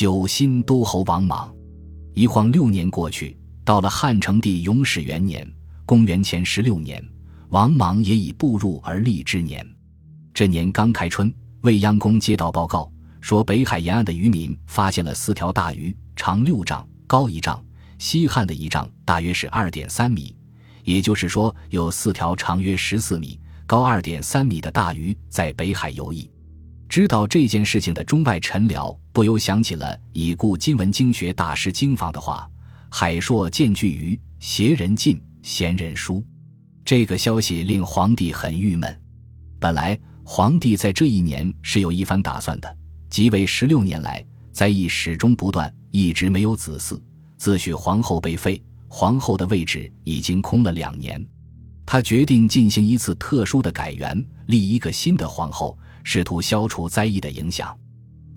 九新都侯王莽。一晃六年过去，到了汉成帝永始元年（公元前十六年），王莽也已步入而立之年。这年刚开春，未央宫接到报告，说北海沿岸的渔民发现了四条大鱼，长六丈，高一丈，西汉的一丈大约是二点三米，也就是说，有四条长约十四米、高二点三米的大鱼在北海游弋。知道这件事情的中外臣僚不由想起了已故今文经学大师经房的话：“海朔见巨鱼，邪人进，贤人疏。”这个消息令皇帝很郁闷。本来皇帝在这一年是有一番打算的，即位十六年来灾疫始终不断，一直没有子嗣。自许皇后被废，皇后的位置已经空了两年，他决定进行一次特殊的改元，立一个新的皇后。试图消除灾异的影响。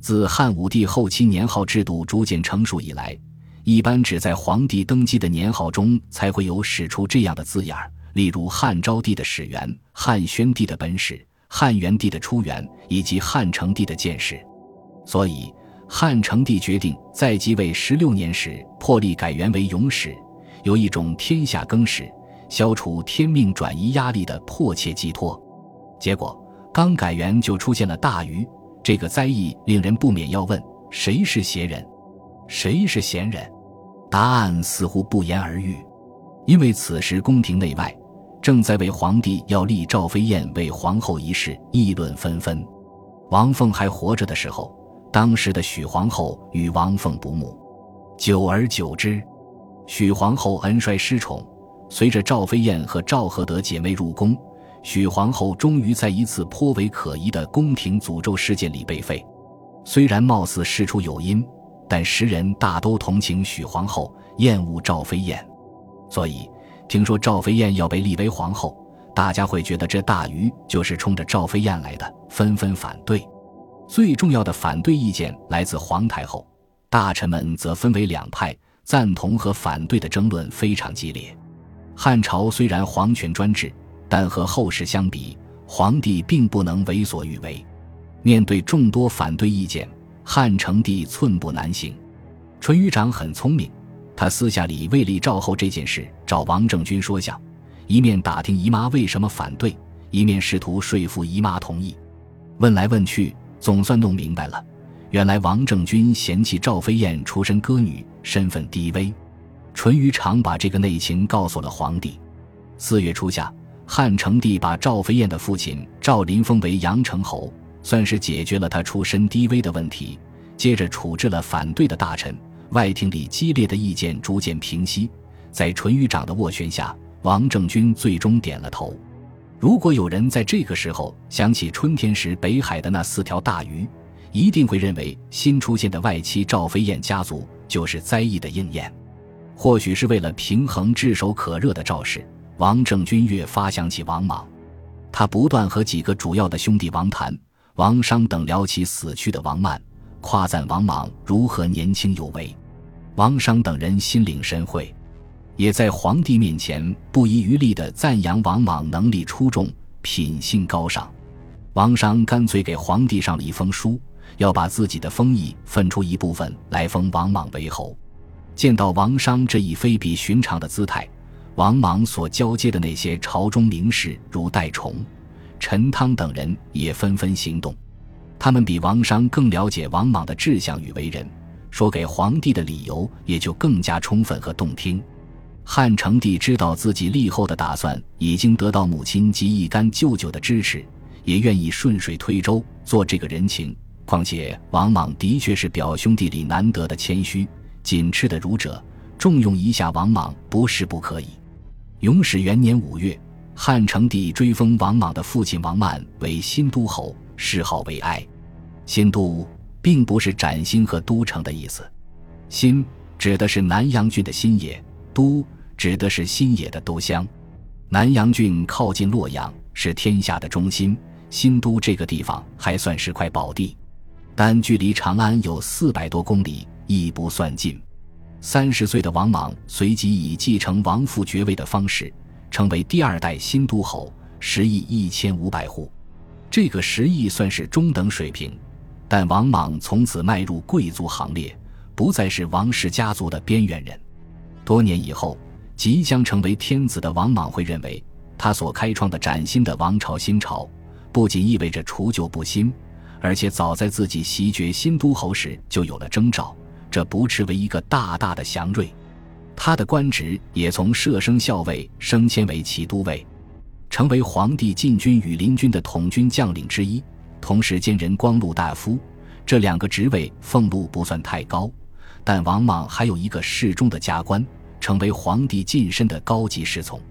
自汉武帝后期年号制度逐渐成熟以来，一般只在皇帝登基的年号中才会有使出这样的字眼儿，例如汉昭帝的始元、汉宣帝的本始、汉元帝的初元以及汉成帝的建始。所以，汉成帝决定在即位十六年时破例改元为永始，有一种天下更始、消除天命转移压力的迫切寄托。结果。刚改元就出现了大鱼，这个灾异令人不免要问：谁是邪人，谁是贤人？答案似乎不言而喻。因为此时宫廷内外正在为皇帝要立赵飞燕为皇后一事议论纷纷。王凤还活着的时候，当时的许皇后与王凤不睦，久而久之，许皇后恩衰失宠，随着赵飞燕和赵合德姐妹入宫。许皇后终于在一次颇为可疑的宫廷诅咒事件里被废，虽然貌似事出有因，但时人大都同情许皇后，厌恶赵飞燕，所以听说赵飞燕要被立为皇后，大家会觉得这大鱼就是冲着赵飞燕来的，纷纷反对。最重要的反对意见来自皇太后，大臣们则分为两派，赞同和反对的争论非常激烈。汉朝虽然皇权专制。但和后世相比，皇帝并不能为所欲为。面对众多反对意见，汉成帝寸步难行。淳于长很聪明，他私下里为立赵后这件事找王政君说项，一面打听姨妈为什么反对，一面试图说服姨妈同意。问来问去，总算弄明白了，原来王政君嫌弃赵飞燕出身歌女，身份低微。淳于长把这个内情告诉了皇帝。四月初夏。汉成帝把赵飞燕的父亲赵林封为阳城侯，算是解决了他出身低微的问题。接着处置了反对的大臣，外廷里激烈的意见逐渐平息。在淳于长的斡旋下，王政君最终点了头。如果有人在这个时候想起春天时北海的那四条大鱼，一定会认为新出现的外戚赵飞燕家族就是灾异的应验。或许是为了平衡炙手可热的赵氏。王政君越发想起王莽，他不断和几个主要的兄弟王谭、王商等聊起死去的王曼，夸赞王莽如何年轻有为。王商等人心领神会，也在皇帝面前不遗余力地赞扬王莽能力出众、品性高尚。王商干脆给皇帝上了一封书，要把自己的封邑分出一部分来封王莽为侯。见到王商这一非比寻常的姿态。王莽所交接的那些朝中名士，如戴崇、陈汤等人，也纷纷行动。他们比王商更了解王莽的志向与为人，说给皇帝的理由也就更加充分和动听。汉成帝知道自己立后的打算已经得到母亲及一干舅舅的支持，也愿意顺水推舟做这个人情。况且王莽的确是表兄弟里难得的谦虚、谨持的儒者，重用一下王莽不是不可以。永始元年五月，汉成帝追封王莽的父亲王曼为新都侯，谥号为哀。新都并不是崭新和都城的意思，新指的是南阳郡的新野，都指的是新野的都乡。南阳郡靠近洛阳，是天下的中心。新都这个地方还算是块宝地，但距离长安有四百多公里，亦不算近。三十岁的王莽随即以继承王父爵位的方式，成为第二代新都侯，食邑一千五百户。这个食邑算是中等水平，但王莽从此迈入贵族行列，不再是王氏家族的边缘人。多年以后，即将成为天子的王莽会认为，他所开创的崭新的王朝新朝，不仅意味着除旧布新，而且早在自己袭爵新都侯时就有了征兆。这不失为一个大大的祥瑞。他的官职也从摄生校尉升迁为骑都尉，成为皇帝禁军羽林军的统军将领之一，同时兼任光禄大夫。这两个职位俸禄不算太高。但王莽还有一个侍中的加官，成为皇帝近身的高级侍从。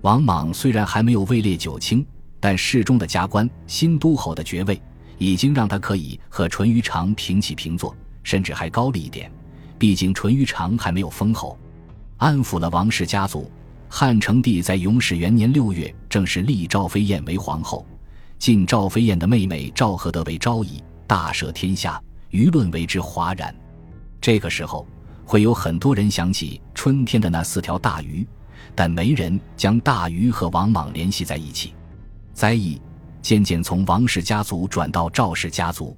王莽虽然还没有位列九卿，但侍中的加官、新都侯的爵位，已经让他可以和淳于长平起平坐，甚至还高了一点。毕竟淳于长还没有封侯，安抚了王氏家族。汉成帝在永始元年六月正式立赵飞燕为皇后，晋赵飞燕的妹妹赵合德为昭仪，大赦天下，舆论为之哗然。这个时候，会有很多人想起春天的那四条大鱼，但没人将大鱼和王莽联系在一起。灾异渐渐从王氏家族转到赵氏家族。